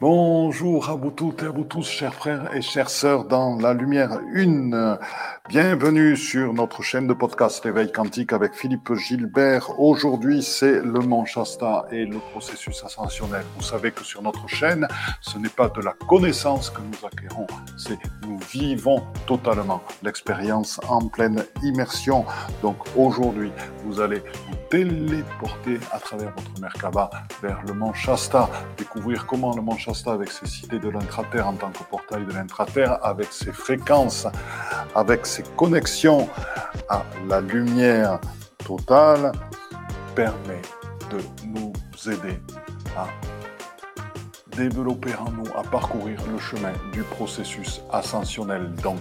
Bonjour à vous toutes et à vous tous, chers frères et chères sœurs dans la lumière une. Bienvenue sur notre chaîne de podcast L'éveil quantique avec Philippe Gilbert. Aujourd'hui, c'est le Mont Shasta et le processus ascensionnel. Vous savez que sur notre chaîne, ce n'est pas de la connaissance que nous acquérons, c'est nous vivons totalement l'expérience en pleine immersion. Donc aujourd'hui, vous allez vous téléporter à travers votre Merkaba vers le Mont Shasta, découvrir comment le Mont avec ses cités de l'intraterre en tant que portail de l'intraterre, avec ses fréquences, avec ses connexions à la lumière totale, permet de nous aider à développer en nous, à parcourir le chemin du processus ascensionnel. Donc,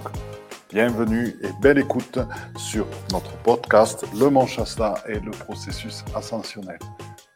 bienvenue et belle écoute sur notre podcast Le Manchasta et le processus ascensionnel.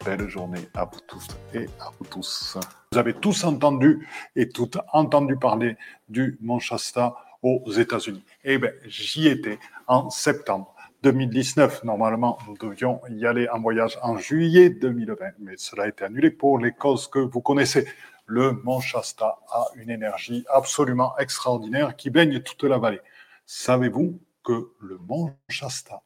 Belle journée à vous tous et à vous tous. Vous avez tous entendu et toutes entendu parler du Mont Shasta aux États-Unis. Eh bien, j'y étais en septembre 2019. Normalement, nous devions y aller en voyage en juillet 2020, mais cela a été annulé pour les causes que vous connaissez. Le Mont Shasta a une énergie absolument extraordinaire qui baigne toute la vallée. Savez-vous que le Mont Shasta,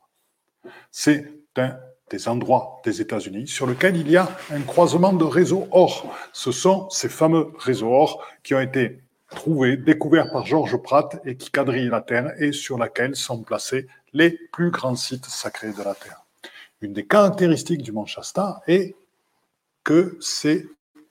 c'est un des endroits des États-Unis sur lequel il y a un croisement de réseaux or. Ce sont ces fameux réseaux or qui ont été trouvés, découverts par Georges Pratt et qui quadrillent la Terre et sur laquelle sont placés les plus grands sites sacrés de la Terre. Une des caractéristiques du Mont Shasta est que c'est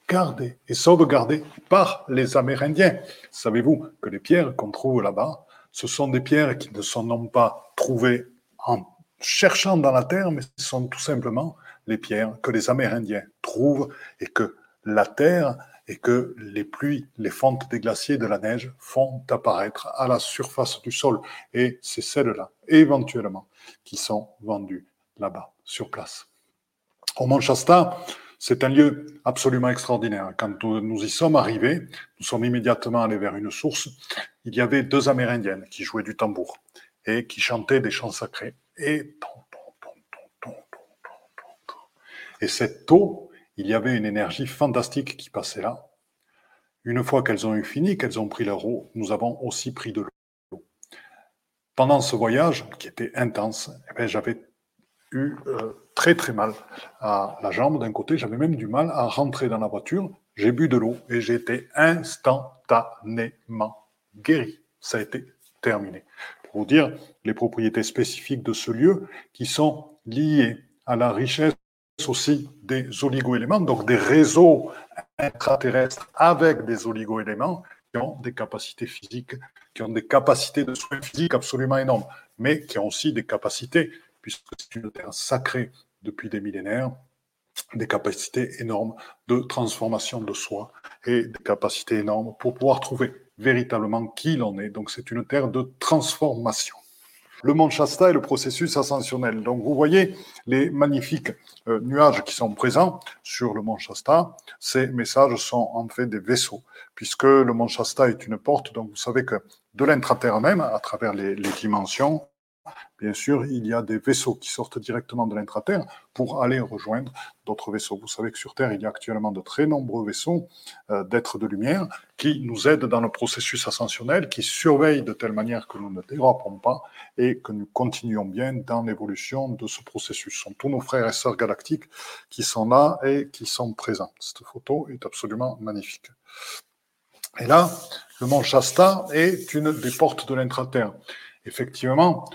gardé et sauvegardé par les Amérindiens. Savez-vous que les pierres qu'on trouve là-bas, ce sont des pierres qui ne sont non pas trouvées en cherchant dans la terre, mais ce sont tout simplement les pierres que les Amérindiens trouvent et que la terre et que les pluies, les fontes des glaciers, de la neige font apparaître à la surface du sol. Et c'est celles-là, éventuellement, qui sont vendues là-bas, sur place. Au Mont Shasta, c'est un lieu absolument extraordinaire. Quand nous y sommes arrivés, nous sommes immédiatement allés vers une source. Il y avait deux Amérindiennes qui jouaient du tambour et qui chantaient des chants sacrés. Et, et cette eau, il y avait une énergie fantastique qui passait là. Une fois qu'elles ont eu fini, qu'elles ont pris leur eau, nous avons aussi pris de l'eau. Pendant ce voyage, qui était intense, eh j'avais eu euh, très très mal à la jambe d'un côté, j'avais même du mal à rentrer dans la voiture. J'ai bu de l'eau et j'ai été instantanément guéri. Ça a été terminé pour dire les propriétés spécifiques de ce lieu qui sont liées à la richesse aussi des oligoéléments, donc des réseaux intraterrestres avec des oligoéléments qui ont des capacités physiques, qui ont des capacités de soins physiques absolument énormes, mais qui ont aussi des capacités, puisque c'est une terre sacrée depuis des millénaires, des capacités énormes de transformation de soi et des capacités énormes pour pouvoir trouver véritablement qui l'on est. Donc c'est une terre de transformation. Le mont Shasta est le processus ascensionnel. Donc vous voyez les magnifiques euh, nuages qui sont présents sur le mont Shasta. Ces messages sont en fait des vaisseaux, puisque le mont Shasta est une porte. Donc vous savez que de l'intraterre même, à travers les dimensions, Bien sûr, il y a des vaisseaux qui sortent directement de l'intraterre pour aller rejoindre d'autres vaisseaux. Vous savez que sur Terre, il y a actuellement de très nombreux vaisseaux euh, d'êtres de lumière qui nous aident dans le processus ascensionnel, qui surveillent de telle manière que nous ne dérapons pas et que nous continuons bien dans l'évolution de ce processus. Ce sont tous nos frères et sœurs galactiques qui sont là et qui sont présents. Cette photo est absolument magnifique. Et là, le mont Shasta est une des portes de l'intraterre. Effectivement,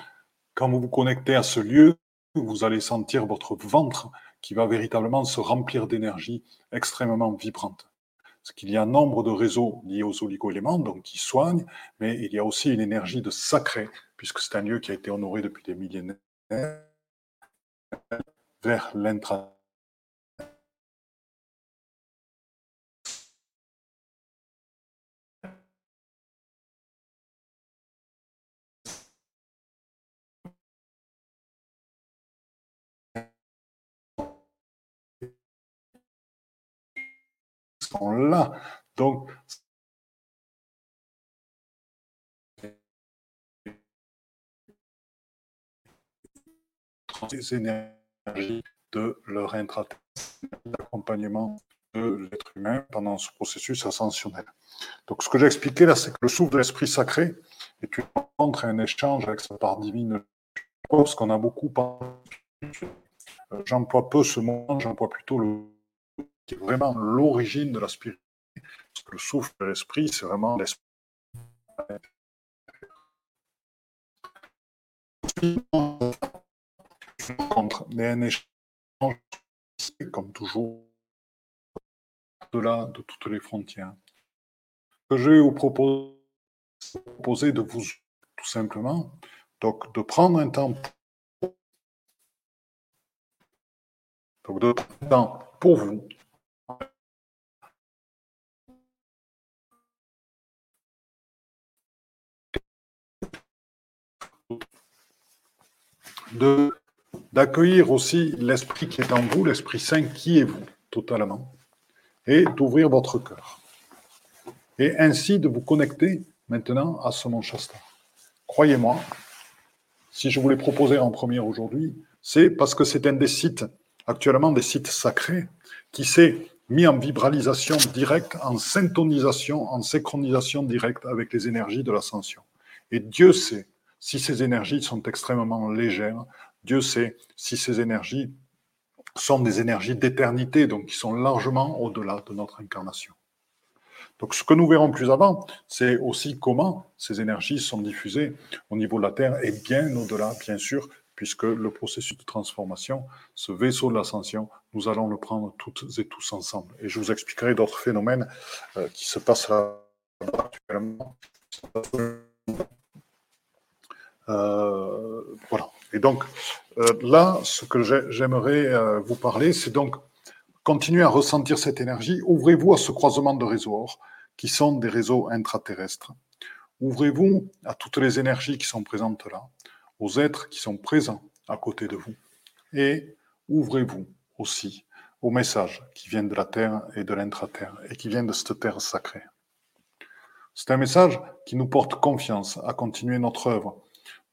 quand vous vous connectez à ce lieu, vous allez sentir votre ventre qui va véritablement se remplir d'énergie extrêmement vibrante. Parce qu'il y a un nombre de réseaux liés aux oligoéléments, donc qui soignent, mais il y a aussi une énergie de sacré, puisque c'est un lieu qui a été honoré depuis des millénaires vers l'intra là. Donc, les énergies de leur intraterre, l'accompagnement de l'être humain pendant ce processus ascensionnel. Donc, ce que j'ai expliqué là, c'est que le souffle de l'Esprit sacré est une rencontre et un échange avec sa part divine. Parce qu'on a beaucoup parlé. Euh, j'emploie peu ce mot, j'emploie plutôt le qui est vraiment l'origine de la spiritualité. Parce que le souffle de l'Esprit, c'est vraiment l'Esprit. Mais un échange, comme toujours, au-delà de toutes les frontières que je vais vous proposer, de vous, tout simplement, donc de prendre un temps, donc de prendre un temps pour vous, d'accueillir aussi l'esprit qui est en vous, l'esprit saint qui est vous, totalement, et d'ouvrir votre cœur et ainsi de vous connecter maintenant à ce Mont Shasta. Croyez-moi, si je vous l'ai proposé en premier aujourd'hui, c'est parce que c'est un des sites, actuellement des sites sacrés, qui s'est mis en vibralisation directe, en syntonisation, en synchronisation directe avec les énergies de l'ascension. Et Dieu sait si ces énergies sont extrêmement légères, Dieu sait si ces énergies sont des énergies d'éternité, donc qui sont largement au-delà de notre incarnation. Donc ce que nous verrons plus avant, c'est aussi comment ces énergies sont diffusées au niveau de la Terre et bien au-delà, bien sûr, puisque le processus de transformation, ce vaisseau de l'ascension, nous allons le prendre toutes et tous ensemble. Et je vous expliquerai d'autres phénomènes euh, qui se passent là actuellement. Euh, voilà. Et donc euh, là, ce que j'aimerais vous parler, c'est donc continuez à ressentir cette énergie. Ouvrez-vous à ce croisement de réseaux qui sont des réseaux intraterrestres. Ouvrez-vous à toutes les énergies qui sont présentes là, aux êtres qui sont présents à côté de vous. Et ouvrez-vous aussi aux messages qui viennent de la Terre et de l'intraterre et qui viennent de cette terre sacrée. C'est un message qui nous porte confiance à continuer notre œuvre,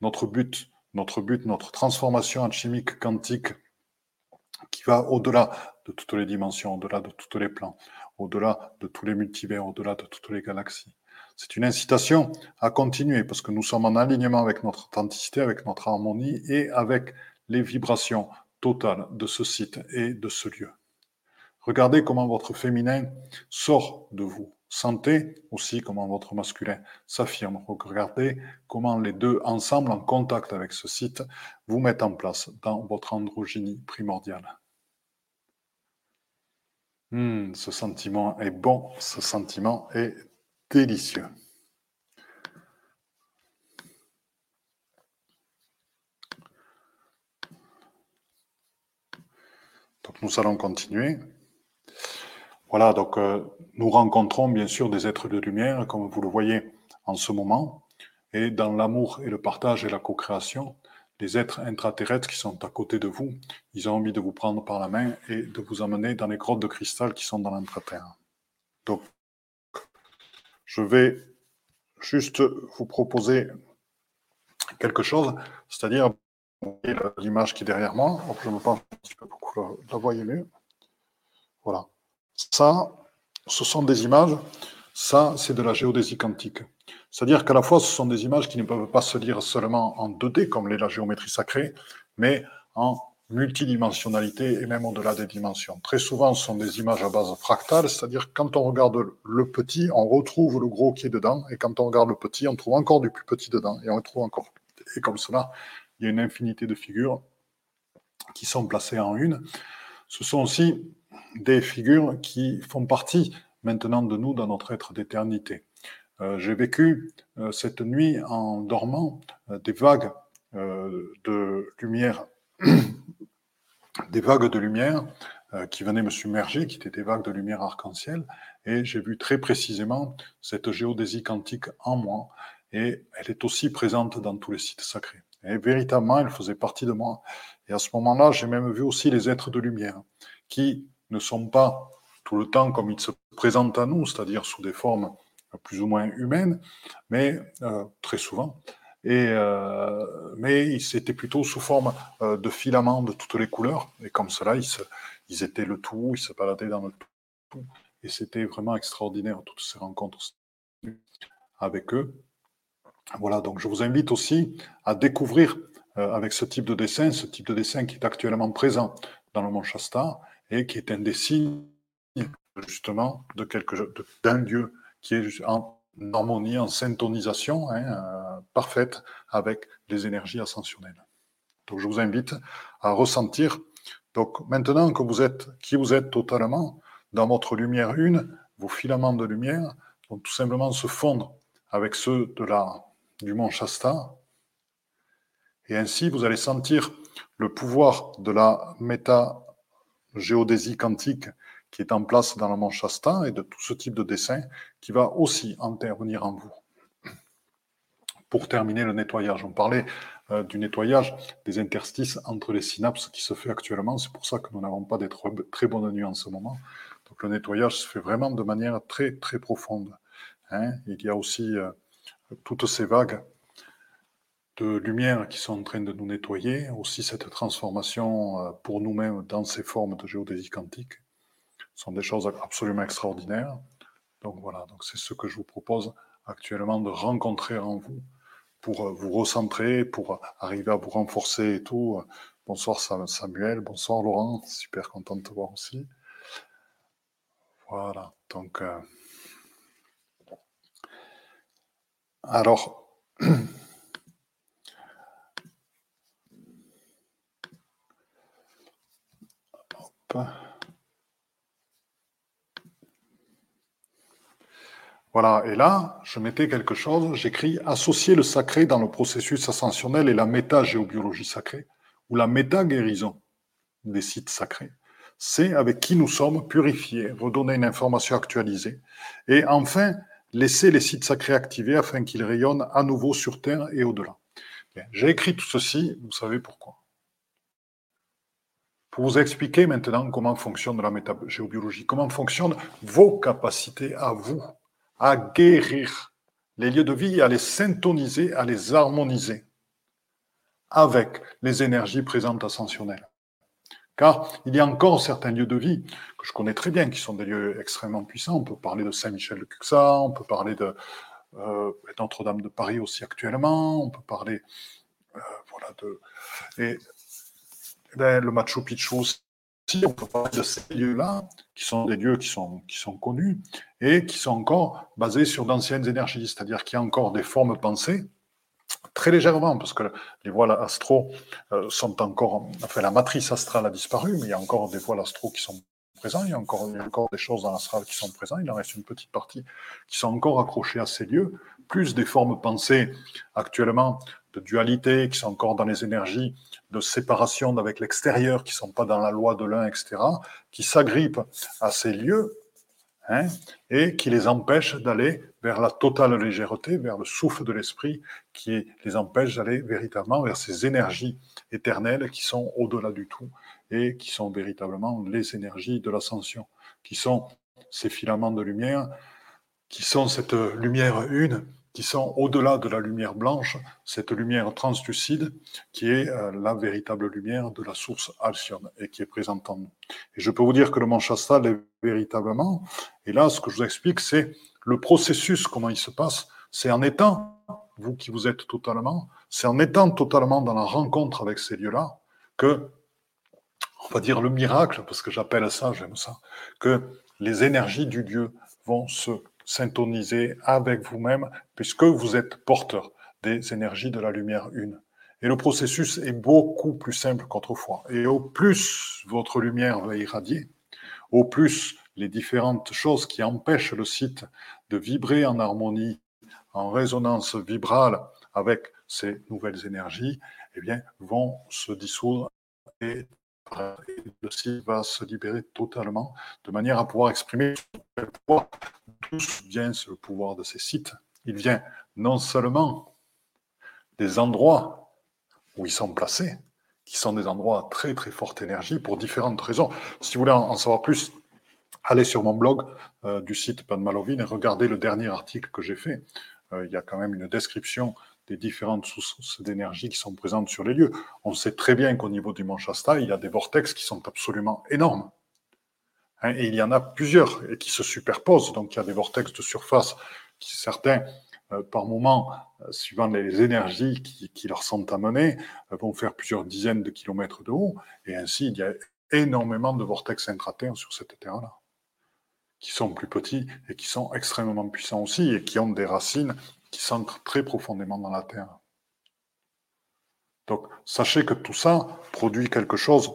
notre but, notre but, notre transformation alchimique quantique qui va au-delà de toutes les dimensions, au-delà de tous les plans, au-delà de tous les multivers, au-delà de toutes les galaxies. C'est une incitation à continuer parce que nous sommes en alignement avec notre authenticité, avec notre harmonie et avec les vibrations totales de ce site et de ce lieu. Regardez comment votre féminin sort de vous. Sentez aussi comment votre masculin s'affirme. Regardez comment les deux ensemble en contact avec ce site vous mettent en place dans votre androgynie primordiale. Hmm, ce sentiment est bon, ce sentiment est délicieux. Donc nous allons continuer. Voilà, donc euh, nous rencontrons bien sûr des êtres de lumière, comme vous le voyez en ce moment, et dans l'amour et le partage et la co-création, les êtres intraterrestres qui sont à côté de vous, ils ont envie de vous prendre par la main et de vous amener dans les grottes de cristal qui sont dans l'intraterre. Donc, je vais juste vous proposer quelque chose, c'est-à-dire l'image qui est derrière moi. je me pense que la voyez mieux. Voilà. Ça, ce sont des images. Ça, c'est de la géodésie quantique. C'est-à-dire qu'à la fois, ce sont des images qui ne peuvent pas se lire seulement en 2D, comme l'est la géométrie sacrée, mais en multidimensionnalité et même au-delà des dimensions. Très souvent, ce sont des images à base fractale, c'est-à-dire quand on regarde le petit, on retrouve le gros qui est dedans, et quand on regarde le petit, on trouve encore du plus petit dedans, et on retrouve encore. Et comme cela, il y a une infinité de figures qui sont placées en une. Ce sont aussi des figures qui font partie maintenant de nous dans notre être d'éternité. Euh, j'ai vécu euh, cette nuit en dormant euh, des vagues de lumière, des vagues de lumière qui venaient me submerger, qui étaient des vagues de lumière arc-en-ciel, et j'ai vu très précisément cette géodésie quantique en moi, et elle est aussi présente dans tous les sites sacrés. Et véritablement, elle faisait partie de moi. Et à ce moment-là, j'ai même vu aussi les êtres de lumière, qui ne sont pas tout le temps comme ils se présentent à nous, c'est-à-dire sous des formes plus ou moins humaines, mais euh, très souvent. Et, euh, mais c'était plutôt sous forme euh, de filaments de toutes les couleurs. Et comme cela, ils, ils étaient le tout, ils se baladaient dans le tout. Et c'était vraiment extraordinaire, toutes ces rencontres avec eux. Voilà, donc je vous invite aussi à découvrir avec ce type de dessin, ce type de dessin qui est actuellement présent dans le Mont Shasta et qui est un des signes justement de quelque d'un Dieu qui est en harmonie, en syntonisation hein, euh, parfaite avec les énergies ascensionnelles. Donc je vous invite à ressentir. Donc maintenant que vous êtes qui vous êtes totalement dans votre lumière une, vos filaments de lumière vont tout simplement se fondre avec ceux de la du mont Shasta. Et ainsi, vous allez sentir le pouvoir de la méta-géodésie quantique qui est en place dans le mont Shasta et de tout ce type de dessin qui va aussi intervenir en vous. Pour terminer le nettoyage, on parlait euh, du nettoyage des interstices entre les synapses qui se fait actuellement. C'est pour ça que nous n'avons pas des très bonnes nuits en ce moment. Donc le nettoyage se fait vraiment de manière très très profonde. Hein. Il y a aussi euh, toutes ces vagues de lumière qui sont en train de nous nettoyer, aussi cette transformation euh, pour nous-mêmes dans ces formes de géodésie quantique, sont des choses absolument extraordinaires. Donc voilà, donc c'est ce que je vous propose actuellement de rencontrer en vous pour euh, vous recentrer, pour arriver à vous renforcer et tout. Bonsoir Samuel, bonsoir Laurent, super content de te voir aussi. Voilà, donc... Euh, alors, Voilà, et là, je mettais quelque chose, j'écris associer le sacré dans le processus ascensionnel et la méta-géobiologie sacrée, ou la méta-guérison des sites sacrés. C'est avec qui nous sommes purifiés, redonner une information actualisée, et enfin, laisser les sites sacrés activés afin qu'ils rayonnent à nouveau sur Terre et au-delà. J'ai écrit tout ceci, vous savez pourquoi. Pour vous expliquer maintenant comment fonctionne la métagéobiologie, comment fonctionnent vos capacités à vous à guérir les lieux de vie, à les syntoniser, à les harmoniser avec les énergies présentes ascensionnelles. Car il y a encore certains lieux de vie que je connais très bien, qui sont des lieux extrêmement puissants. On peut parler de Saint-Michel de Cuxa, on peut parler de euh, Notre-Dame de Paris aussi actuellement, on peut parler euh, voilà, de et, le Machu Picchu aussi. On peut parler de ces lieux-là, qui sont des lieux qui sont, qui sont connus et qui sont encore basés sur d'anciennes énergies, c'est-à-dire qu'il y a encore des formes pensées très légèrement, parce que les voiles astro euh, sont encore, enfin la matrice astrale a disparu, mais il y a encore des voiles astro qui sont présents, il y a encore, encore des choses dans l'astral qui sont présentes, il en reste une petite partie qui sont encore accrochées à ces lieux, plus des formes pensées actuellement de dualité qui sont encore dans les énergies de séparation avec l'extérieur, qui ne sont pas dans la loi de l'un, etc., qui s'agrippent à ces lieux Hein, et qui les empêche d'aller vers la totale légèreté, vers le souffle de l'esprit, qui les empêche d'aller véritablement vers ces énergies éternelles qui sont au-delà du tout et qui sont véritablement les énergies de l'ascension, qui sont ces filaments de lumière, qui sont cette lumière une qui sont au-delà de la lumière blanche, cette lumière translucide qui est euh, la véritable lumière de la source Alcyone et qui est présente en nous. Et je peux vous dire que le Mont Shasta est véritablement, et là ce que je vous explique, c'est le processus, comment il se passe, c'est en étant, vous qui vous êtes totalement, c'est en étant totalement dans la rencontre avec ces lieux-là que, on va dire le miracle, parce que j'appelle ça, j'aime ça, que les énergies du Dieu vont se syntoniser avec vous-même, puisque vous êtes porteur des énergies de la lumière une. Et le processus est beaucoup plus simple qu'autrefois. Et au plus votre lumière va irradier, au plus les différentes choses qui empêchent le site de vibrer en harmonie, en résonance vibrale avec ces nouvelles énergies, eh bien, vont se dissoudre et le site va se libérer totalement de manière à pouvoir exprimer. D'où vient ce pouvoir de ces sites Il vient non seulement des endroits où ils sont placés, qui sont des endroits à très très forte énergie pour différentes raisons. Si vous voulez en savoir plus, allez sur mon blog euh, du site Pan Malovine et regardez le dernier article que j'ai fait. Euh, il y a quand même une description des différentes sources d'énergie qui sont présentes sur les lieux. On sait très bien qu'au niveau du Mont Shasta, il y a des vortex qui sont absolument énormes. Hein, et il y en a plusieurs et qui se superposent. Donc il y a des vortex de surface qui, certains, euh, par moment, euh, suivant les énergies qui, leur sont amenées, euh, vont faire plusieurs dizaines de kilomètres de haut. Et ainsi, il y a énormément de vortex intraterres sur cette Terre-là, qui sont plus petits et qui sont extrêmement puissants aussi et qui ont des racines qui s'ancrent très profondément dans la Terre. Donc, sachez que tout ça produit quelque chose.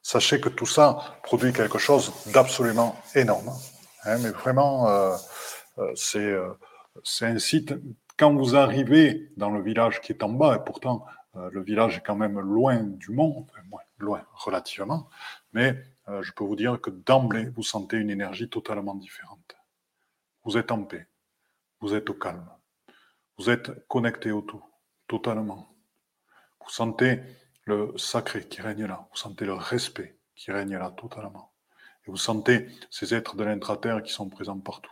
Sachez que tout ça produit quelque chose d'absolument énorme. Hein, mais vraiment, euh, euh, c'est un site, quand vous arrivez dans le village qui est en bas, et pourtant euh, le village est quand même loin du mont, loin relativement, mais je peux vous dire que d'emblée, vous sentez une énergie totalement différente. Vous êtes en paix, vous êtes au calme, vous êtes connecté au tout, totalement. Vous sentez le sacré qui règne là, vous sentez le respect qui règne là totalement. Et vous sentez ces êtres de l'intraterre qui sont présents partout.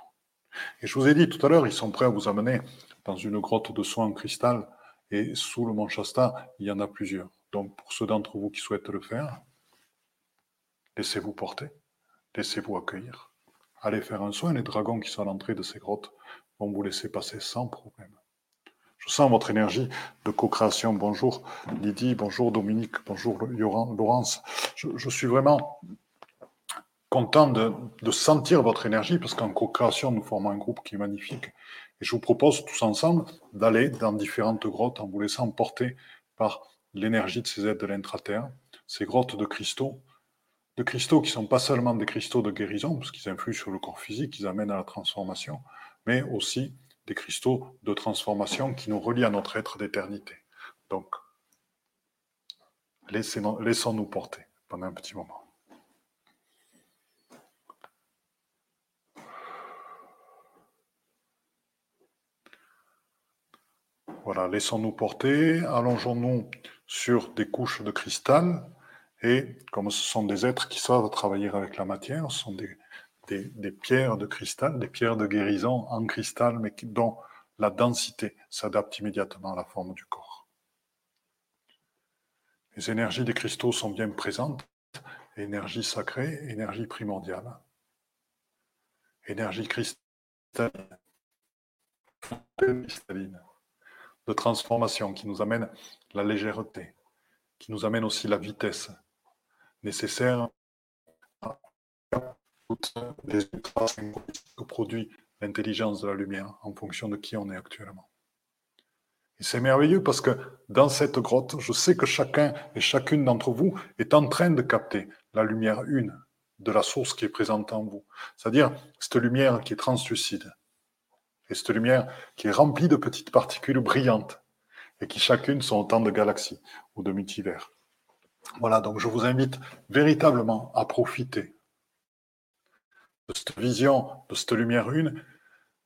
Et je vous ai dit tout à l'heure, ils sont prêts à vous amener dans une grotte de soie en cristal. Et sous le mont Shasta, il y en a plusieurs. Donc pour ceux d'entre vous qui souhaitent le faire, laissez-vous porter, laissez-vous accueillir. Allez faire un soin. Les dragons qui sont à l'entrée de ces grottes vont vous laisser passer sans problème. Je sens votre énergie de co-création. Bonjour Lydie, bonjour Dominique, bonjour Laurence. je suis vraiment content de, sentir votre énergie parce qu'en co-création, nous formons un groupe qui est magnifique. Et je vous propose tous ensemble d'aller dans différentes grottes en vous laissant porter par l'énergie de ces aides de l'intraterre, ces grottes de cristaux, de cristaux qui sont pas seulement des cristaux de guérison, parce qu'ils influent sur le corps physique, ils amènent à la transformation, mais aussi des cristaux de transformation qui nous relient à notre être d'éternité. Donc, laissons-nous porter pendant un petit moment. Voilà, laissons-nous porter, allongeons-nous sur des couches de cristal, et comme ce sont des êtres qui savent travailler avec la matière, ce sont des, pierres de cristal, des pierres de guérison en cristal, mais dont la densité s'adapte immédiatement à la forme du corps. Les énergies des cristaux sont bien présentes, énergie sacrée, énergie primordiale, énergie cristalline, cristalline. De transformation qui nous amène la légèreté, qui nous amène aussi la vitesse nécessaire à toutes les que produit l'intelligence de la lumière en fonction de qui on est actuellement. Et c'est merveilleux parce que dans cette grotte, je sais que chacun et chacune d'entre vous est en train de capter la lumière une de la source qui est présente en vous. C'est-à-dire cette lumière qui est translucide, et cette lumière qui est remplie de petites particules brillantes et qui chacune sont autant de galaxies ou de multivers. Voilà, donc je vous invite véritablement à profiter de cette vision, de cette lumière une,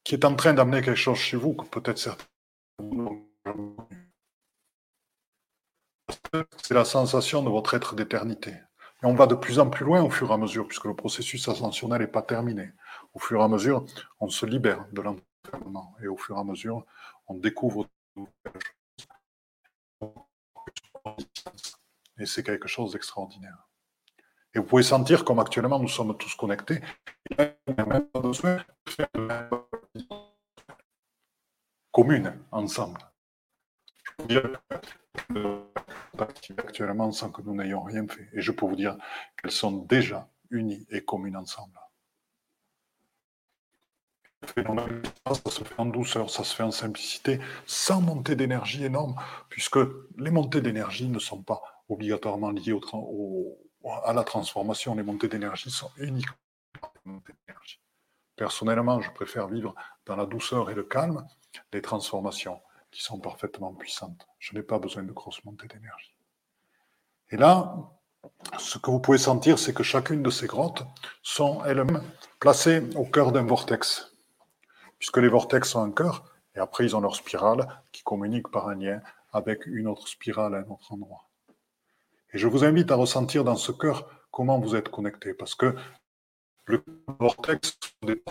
qui est en train d'amener quelque chose chez vous que peut-être certains c'est la sensation de votre être d'éternité. Et on va de plus en plus loin au fur et à mesure, puisque le processus ascensionnel n'est pas terminé. Au fur et à mesure, on se libère de l'entrée et au fur et à mesure, on découvre et c'est quelque chose d'extraordinaire. Et vous pouvez sentir comme actuellement nous sommes tous connectés. même pas besoin de faire commune ensemble. Je peux vous dire actuellement sans que nous n'ayons rien fait. Et je peux vous dire qu'elles sont déjà unies et communes ensemble ça se fait en douceur, ça se fait en simplicité, sans montée d'énergie énorme, puisque les montées d'énergie ne sont pas obligatoirement liées au, à la transformation. Les montées d'énergie sont uniquement des montées d'énergie. Personnellement, je préfère vivre dans la douceur et le calme, les transformations qui sont parfaitement puissantes. Je n'ai pas besoin de grosses montées d'énergie. Et là, ce que vous pouvez sentir, c'est que chacune de ces grottes sont elles-mêmes placées au cœur d'un vortex puisque les vortex sont un cœur, et après ils ont leur spirale qui communique par un lien avec une autre spirale à un autre endroit. Et je vous invite à ressentir dans ce cœur comment vous êtes connecté, parce que le vortex des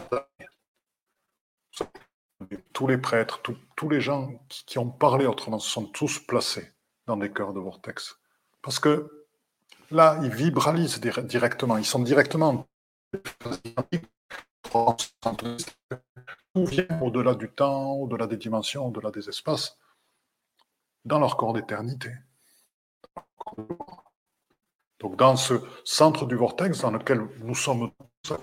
tous les prêtres, tous les gens qui, ont parlé autrement sont tous placés dans des cœurs de vortex. Parce que là, ils vibralisent directement, ils sont directement tout vient au-delà du temps, au-delà des dimensions, au-delà des espaces, dans leur corps d'éternité. Donc dans ce centre du vortex dans lequel nous sommes tous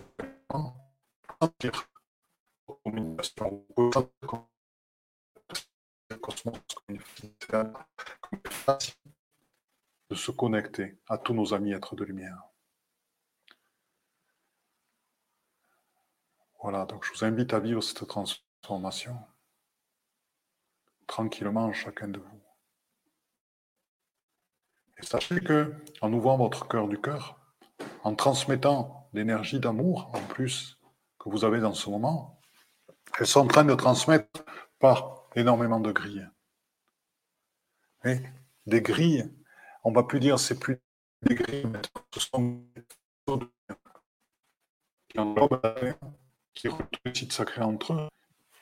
de se connecter à tous nos amis êtres de lumière. Voilà, donc je vous invite à vivre cette transformation tranquillement chacun de vous. Et sachez que, en ouvrant votre cœur du cœur, en transmettant l'énergie d'amour en plus que vous avez dans ce moment, elles sont en train de transmettre par énormément de grilles. Des grilles, on ne va plus dire c'est plus des grilles, mais ce sont des qui englobent qui les sites sacrés entre eux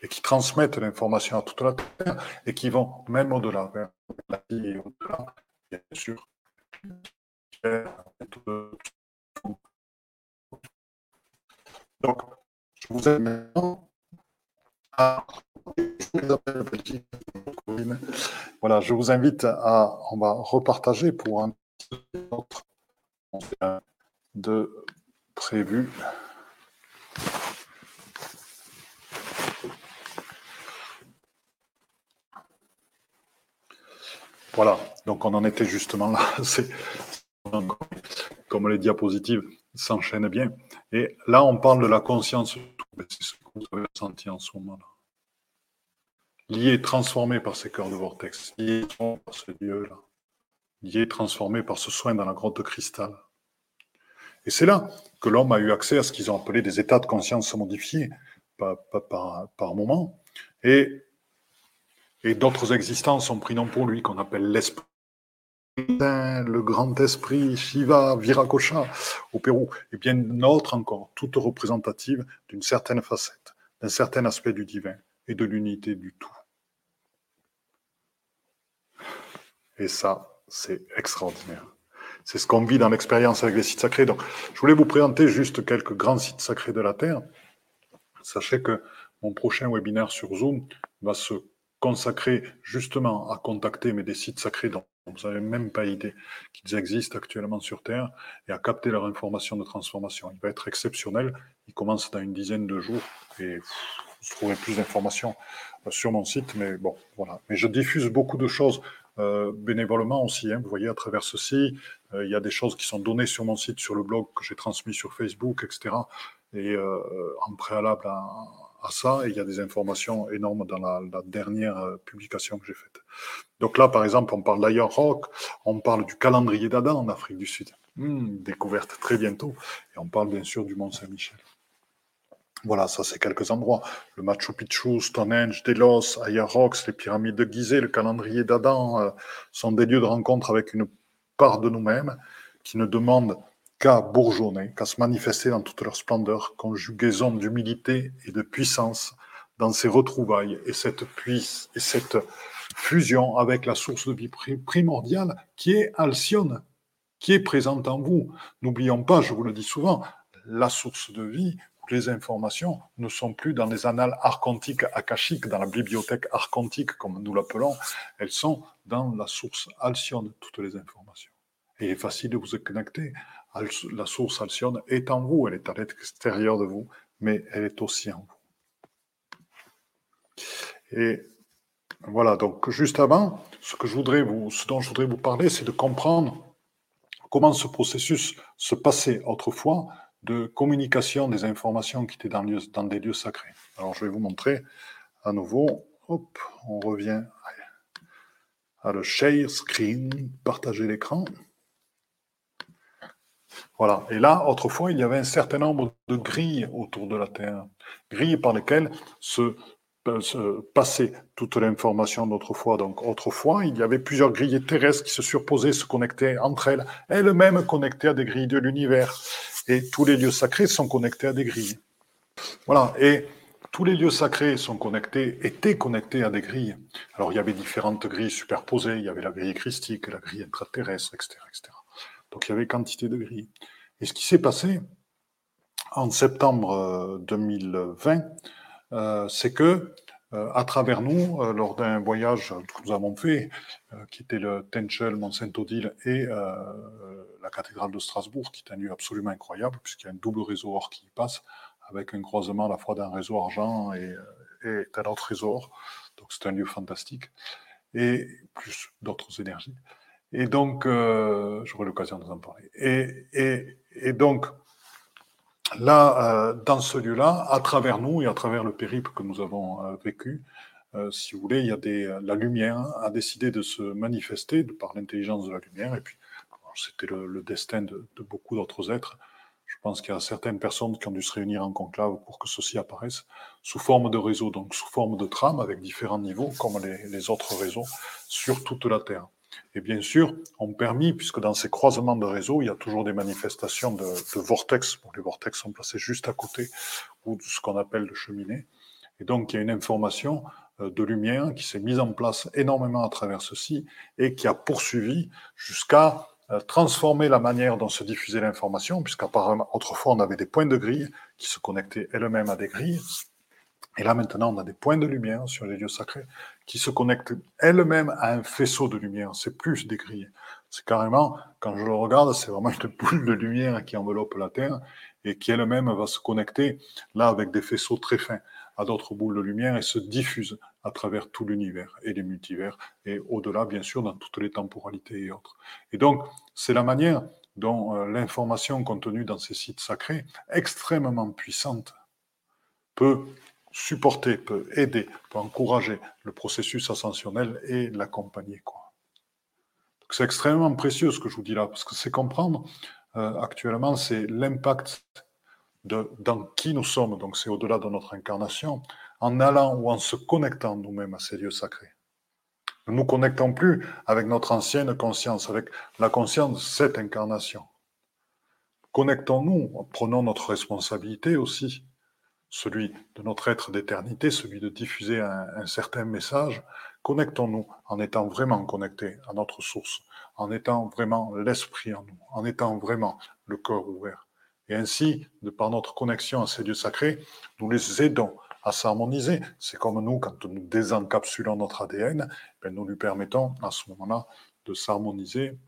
et qui transmettent l'information à toute la Terre et qui vont même au-delà, vers la vie et au-delà, bien sûr. Donc, je vous aime maintenant à... Voilà, je vous invite à, on va repartager pour un autre de prévu. Voilà, donc on en était justement là. C'est comme les diapositives s'enchaînent bien. Et là, on parle de la conscience. C'est ce que vous avez en ce moment-là. Lié, transformé par ces cœurs de vortex, lié par ce Dieu-là, lié, transformé par ce soin dans la grotte de cristal. Et c'est là que l'homme a eu accès à ce qu'ils ont appelé des états de conscience modifiés par, par, par moment. Et et d'autres existences ont pris nom pour lui, qu'on appelle l'esprit, le grand esprit, Shiva, Viracocha, au Pérou, et bien d'autres encore, toutes représentatives d'une certaine facette, d'un certain aspect du divin et de l'unité du tout. Et ça, c'est extraordinaire. C'est ce qu'on vit dans l'expérience avec les sites sacrés. Donc, je voulais vous présenter juste quelques grands sites sacrés de la Terre. Sachez que mon prochain webinaire sur Zoom va se consacré justement à contacter mais des sites sacrés dont vous n'avez même pas idée qu'ils existent actuellement sur Terre et à capter leur information de transformation. Il va être exceptionnel. Il commence dans une dizaine de jours et vous trouverez plus d'informations euh, sur mon site. Mais bon, voilà. Mais je diffuse beaucoup de choses euh, bénévolement aussi. Hein. Vous voyez, à travers ceci, euh, il y a des choses qui sont données sur mon site, sur le blog que j'ai transmis sur Facebook, etc. Et en préalable à, à ça et il y a des informations énormes dans la, dernière euh, publication que j'ai faite. Donc là, par exemple, on parle d'Ayan Rock, on parle du calendrier d'Adam en Afrique du Sud, hmm, découverte très bientôt, et on parle bien sûr du Mont Saint-Michel. Voilà, ça c'est quelques endroits. Le Machu Picchu, Stonehenge, Delos, Aya Rocks, les pyramides de Gizeh, le calendrier d'Adam euh, sont des lieux de rencontre avec une part de nous-mêmes qui ne demandent qu'à bourgeonner, qu'à se manifester dans toute leur splendeur, conjugaison d'humilité et de puissance dans ces retrouvailles et cette puisse et cette fusion avec la source de vie primordiale qui est Alcyone, qui est présente en vous. N'oublions pas, je vous le dis souvent, la source de vie, les informations ne sont plus dans les annales archontiques akashiques, dans la bibliothèque archontique, comme nous l'appelons, elles sont dans la source Alcyone, toutes les informations. Et il est facile de vous connecter la source Alcyone est en vous, elle est à l'extérieur de vous, mais elle est aussi en vous. Et voilà, donc juste avant, ce, que je voudrais vous, dont je voudrais vous parler, c'est de comprendre comment ce processus se passait autrefois de communication des informations qui étaient dans, dans des lieux sacrés. Alors je vais vous montrer à nouveau. Hop, on revient à le share screen, partager l'écran. Voilà. Et là, autrefois, il y avait un certain nombre de grilles autour de la Terre, grilles par lesquelles se, euh, passait toute l'information d'autrefois. Donc, autrefois, il y avait plusieurs grilles terrestres qui se surposaient, se connectaient entre elles, elles-mêmes connectées à des grilles de l'univers. Et tous les lieux sacrés sont connectés à des grilles. Voilà. Et tous les lieux sacrés sont connectés, étaient connectés à des grilles. Alors, il y avait différentes grilles superposées. Il y avait la grille christique, la grille intraterrestre, etc., etc. Donc il y avait quantité de grilles. Et ce qui s'est passé en septembre 2020, euh, c'est que à travers nous, lors d'un voyage que nous avons fait, qui était le Tenchel, Mont-Saint-Odile et la cathédrale de Strasbourg, qui est un lieu absolument incroyable, puisqu'il y a un double réseau or qui y passe, avec un croisement à la fois d'un réseau argent et, et d'un autre réseau or. Donc c'est un lieu fantastique, et plus d'autres énergies. Et donc, euh, j'aurai l'occasion de vous en parler. Et, donc, là, euh, dans ce lieu-là, à travers nous et à travers le périple que nous avons euh, vécu, si vous voulez, il y a des, la lumière a décidé de se manifester par l'intelligence de la lumière, et puis c'était le, destin de, beaucoup d'autres êtres. Je pense qu'il y a certaines personnes qui ont dû se réunir en conclave pour que ceci apparaisse sous forme de réseau, donc sous forme de trame avec différents niveaux, comme les autres réseaux, sur toute la Terre. Et bien sûr, ont permis, puisque dans ces croisements de réseaux, il y a toujours des manifestations de, de vortex. Bon, les vortex sont placés juste à côté, ou de ce qu'on appelle le cheminée. Et donc, il y a une information euh, de lumière qui s'est mise en place énormément à travers ceci et qui a poursuivi jusqu'à euh, transformer la manière dont se diffusait l'information, puisqu'apparemment, autrefois, on avait des points de grille qui se connectaient elles-mêmes à des grilles. Et là, maintenant, on a des points de lumière sur les lieux sacrés qui se connectent elles-mêmes à un faisceau de lumière. C'est plus des grilles. C'est carrément, quand je le regarde, c'est vraiment une boule de lumière qui enveloppe la Terre et qui elle-même va se connecter là avec des faisceaux très fins à d'autres boules de lumière et se diffuse à travers tout l'univers et les multivers et au-delà, bien sûr, dans toutes les temporalités et autres. Et donc, c'est la manière dont euh, l'information contenue dans ces sites sacrés, extrêmement puissante, peut supporter, peut aider, peut encourager le processus ascensionnel et l'accompagner. C'est extrêmement précieux ce que je vous dis là, parce que c'est comprendre euh, actuellement, c'est l'impact dans qui nous sommes, donc c'est au-delà de notre incarnation, en allant ou en se connectant nous-mêmes à ces lieux sacrés. Ne nous connectons plus avec notre ancienne conscience, avec la conscience de cette incarnation. Connectons-nous, prenons notre responsabilité aussi celui de notre être d'éternité, celui de diffuser un, certain message, connectons-nous en étant vraiment connectés à notre source, en étant vraiment l'esprit en nous, en étant vraiment le corps ouvert. Et ainsi, de par notre connexion à ces lieux sacrés, nous les aidons à s'harmoniser. C'est comme nous, quand nous désencapsulons notre ADN, ben nous lui permettons à ce moment-là de s'harmoniser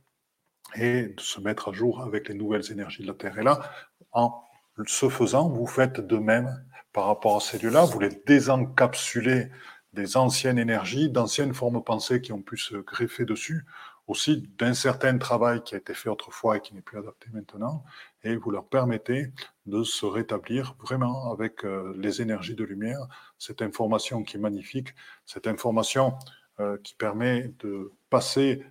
et de se mettre à jour avec les nouvelles énergies de la Terre. Et là, en ce faisant, vous faites de même par rapport à ces lieux-là, vous les désencapsulez des anciennes énergies, d'anciennes formes de pensée qui ont pu se greffer dessus, aussi d'un certain travail qui a été fait autrefois et qui n'est plus adapté maintenant, et vous leur permettez de se rétablir vraiment avec euh, les énergies de lumière, cette information qui est magnifique, cette information euh, qui permet de passer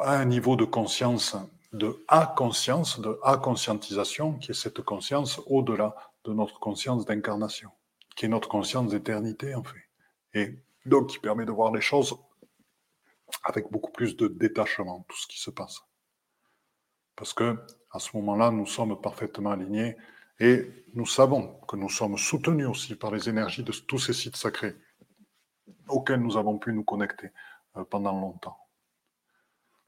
à un niveau de conscience, de A-conscience, de A-conscientisation, qui est cette conscience au-delà de notre conscience d'incarnation, qui est notre conscience d'éternité en fait. Et donc qui permet de voir les choses avec beaucoup plus de détachement, tout ce qui se passe. Parce que à ce moment-là, nous sommes parfaitement alignés et nous savons que nous sommes soutenus aussi par les énergies de tous ces sites sacrés auxquels nous avons pu nous connecter euh, pendant longtemps.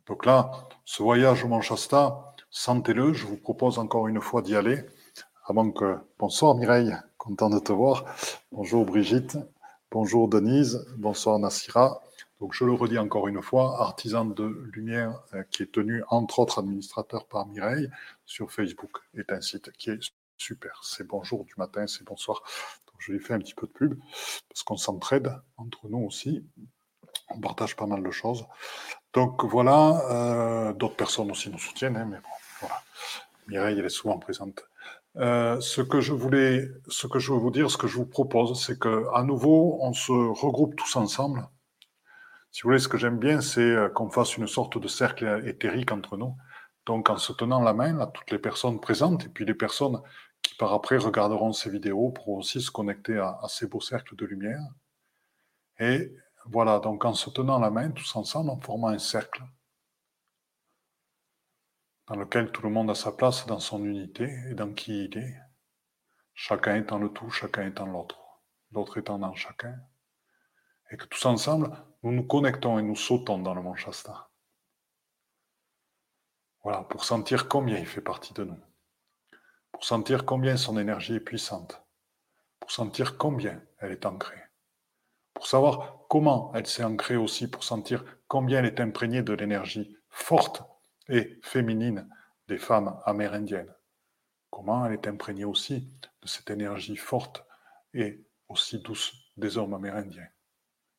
Donc là, ce voyage au Mont Shasta, sentez-le, je vous propose encore une fois d'y aller. Avant que. Bonsoir Mireille, content de te voir. Bonjour Brigitte. Bonjour Denise. Bonsoir Nassira. Donc je le redis encore une fois, artisan de lumière euh, qui est tenu entre autres administrateur par Mireille sur Facebook est un site qui est super. C'est bonjour du matin, c'est bonsoir. Donc je lui fais un petit peu de pub parce qu'on s'entraide entre nous aussi. On partage pas mal de choses. Donc voilà, euh, d'autres personnes aussi nous soutiennent, hein, mais bon, voilà. Mireille, elle est souvent présente. Euh, ce que je voulais, ce que je veux vous dire, ce que je vous propose, c'est que à nouveau, on se regroupe tous ensemble. Si vous voulez, ce que j'aime bien, c'est euh, qu'on fasse une sorte de cercle éthérique entre nous. Donc, en se tenant la main, à toutes les personnes présentes, et puis les personnes qui par après regarderont ces vidéos pour aussi se connecter à ces beaux cercles de lumière. Et voilà, donc en se tenant la main tous ensemble, en formant un cercle dans lequel tout le monde a sa place dans son unité et dans qui il est, chacun étant le tout, chacun étant l'autre, l'autre étant dans chacun, et que tous ensemble, nous nous connectons et nous sautons dans le mont Shasta. Voilà, pour sentir combien il fait partie de nous. Pour sentir combien son énergie est puissante. Pour sentir combien elle est ancrée. Pour savoir comment elle s'est ancrée aussi, pour sentir combien elle est imprégnée de l'énergie forte et féminine des femmes amérindiennes. Comment elle est imprégnée aussi de cette énergie forte et aussi douce des hommes amérindiens?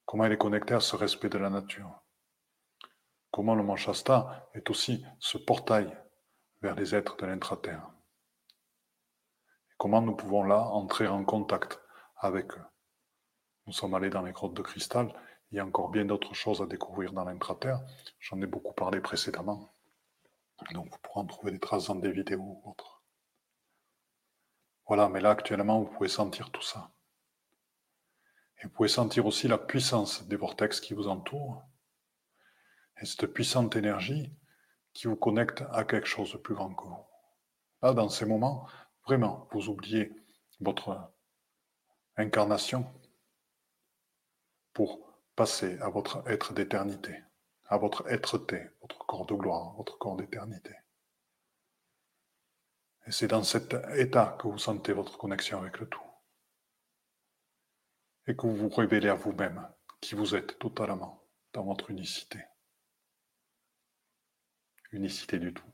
Comment elle est connectée à ce respect de la nature? Comment le Manchasta est aussi ce portail vers les êtres de l'intraterre? Comment nous pouvons là entrer en contact avec eux? Nous sommes allés dans les grottes de cristal. Il y a encore bien d'autres choses à découvrir dans l'intraterre. J'en ai beaucoup parlé précédemment. Donc vous pourrez en trouver des traces dans des vidéos ou autres. Voilà, mais là actuellement, vous pouvez sentir tout ça. Et vous pouvez sentir aussi la puissance des vortex qui vous entourent. Et cette puissante énergie qui vous connecte à quelque chose de plus grand que vous. Là, dans ces moments, vraiment, vous oubliez votre incarnation pour passer à votre être d'éternité, à votre être-té, votre corps de gloire, votre corps d'éternité. Et c'est dans cet état que vous sentez votre connexion avec le tout. Et que vous vous révélez à vous-même qui vous êtes totalement dans votre unicité. Unicité du tout.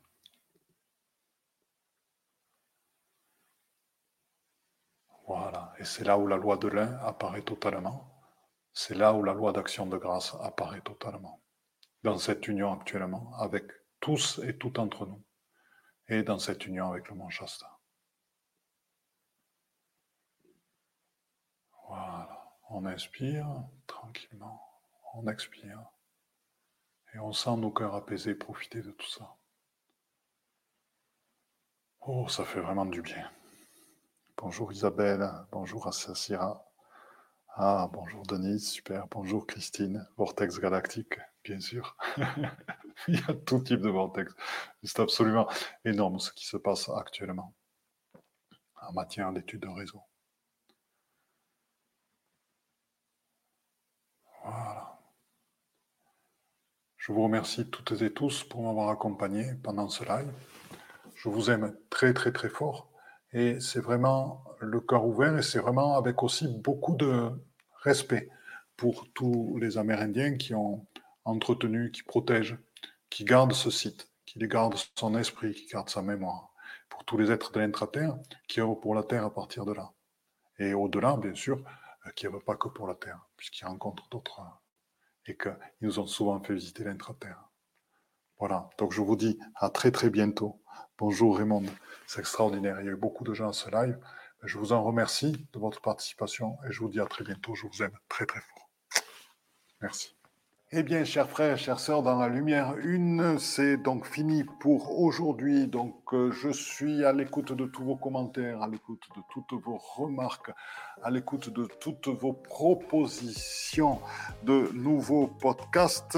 Voilà. Et c'est là où la loi de l'un apparaît totalement. C'est là où la loi d'action de grâce apparaît totalement. Dans cette union actuellement avec tous et tout entre nous et dans cette union avec le Manchasta. Voilà, on inspire tranquillement, on expire et on sent nos cœurs apaisés profiter de tout ça. Oh, ça fait vraiment du bien. Bonjour Isabelle, bonjour Assasira. Ah, bonjour Denise, super. Bonjour Christine, Vortex Galactique, bien sûr. Il y a tout type de vortex. C'est absolument énorme ce qui se passe actuellement en matière d'études de réseau. Voilà. Je vous remercie toutes et tous pour m'avoir accompagné pendant ce live. Je vous aime très très très fort. Et c'est vraiment le cœur ouvert et c'est vraiment avec aussi beaucoup de respect pour tous les Amérindiens qui ont entretenu, qui protègent, qui gardent ce site, qui garde son esprit, qui garde sa mémoire. Pour tous les êtres de l'intra-terre qui œuvrent pour la Terre à partir de là. Et au-delà, bien sûr, euh, qui œuvrent pas que pour la Terre, puisqu'ils rencontrent d'autres et qu'ils nous ont souvent fait visiter l'intra-terre. Voilà, donc je vous dis à très très bientôt. Bonjour Raymond, c'est extraordinaire. Il y a eu beaucoup de gens à ce live. Je vous en remercie de votre participation et je vous dis à très bientôt. Je vous aime très très fort. Merci. Eh bien, chers frères, chères sœurs, dans la lumière une, c'est donc fini pour aujourd'hui. Donc, euh, je suis à l'écoute de tous vos commentaires, à l'écoute de toutes vos remarques, à l'écoute de toutes vos propositions de nouveaux podcasts.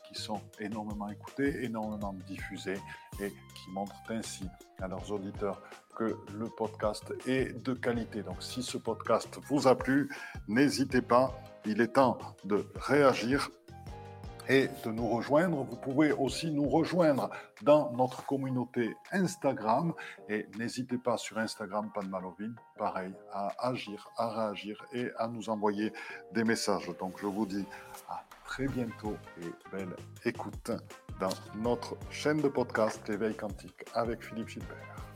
qui sont énormément écoutées, énormément diffusées et qui montrent ainsi à leurs auditeurs que le podcast est de qualité. Donc si ce podcast vous a plu, n'hésitez pas, il est temps de réagir et de nous rejoindre. Vous pouvez aussi nous rejoindre dans notre communauté Instagram et n'hésitez pas sur Instagram Panmalovine, pareil, à agir, à réagir et à nous envoyer des messages. Donc je vous dis à très bientôt et belle écoute dans notre chaîne de podcast L'éveil quantique avec Philippe Gilbert.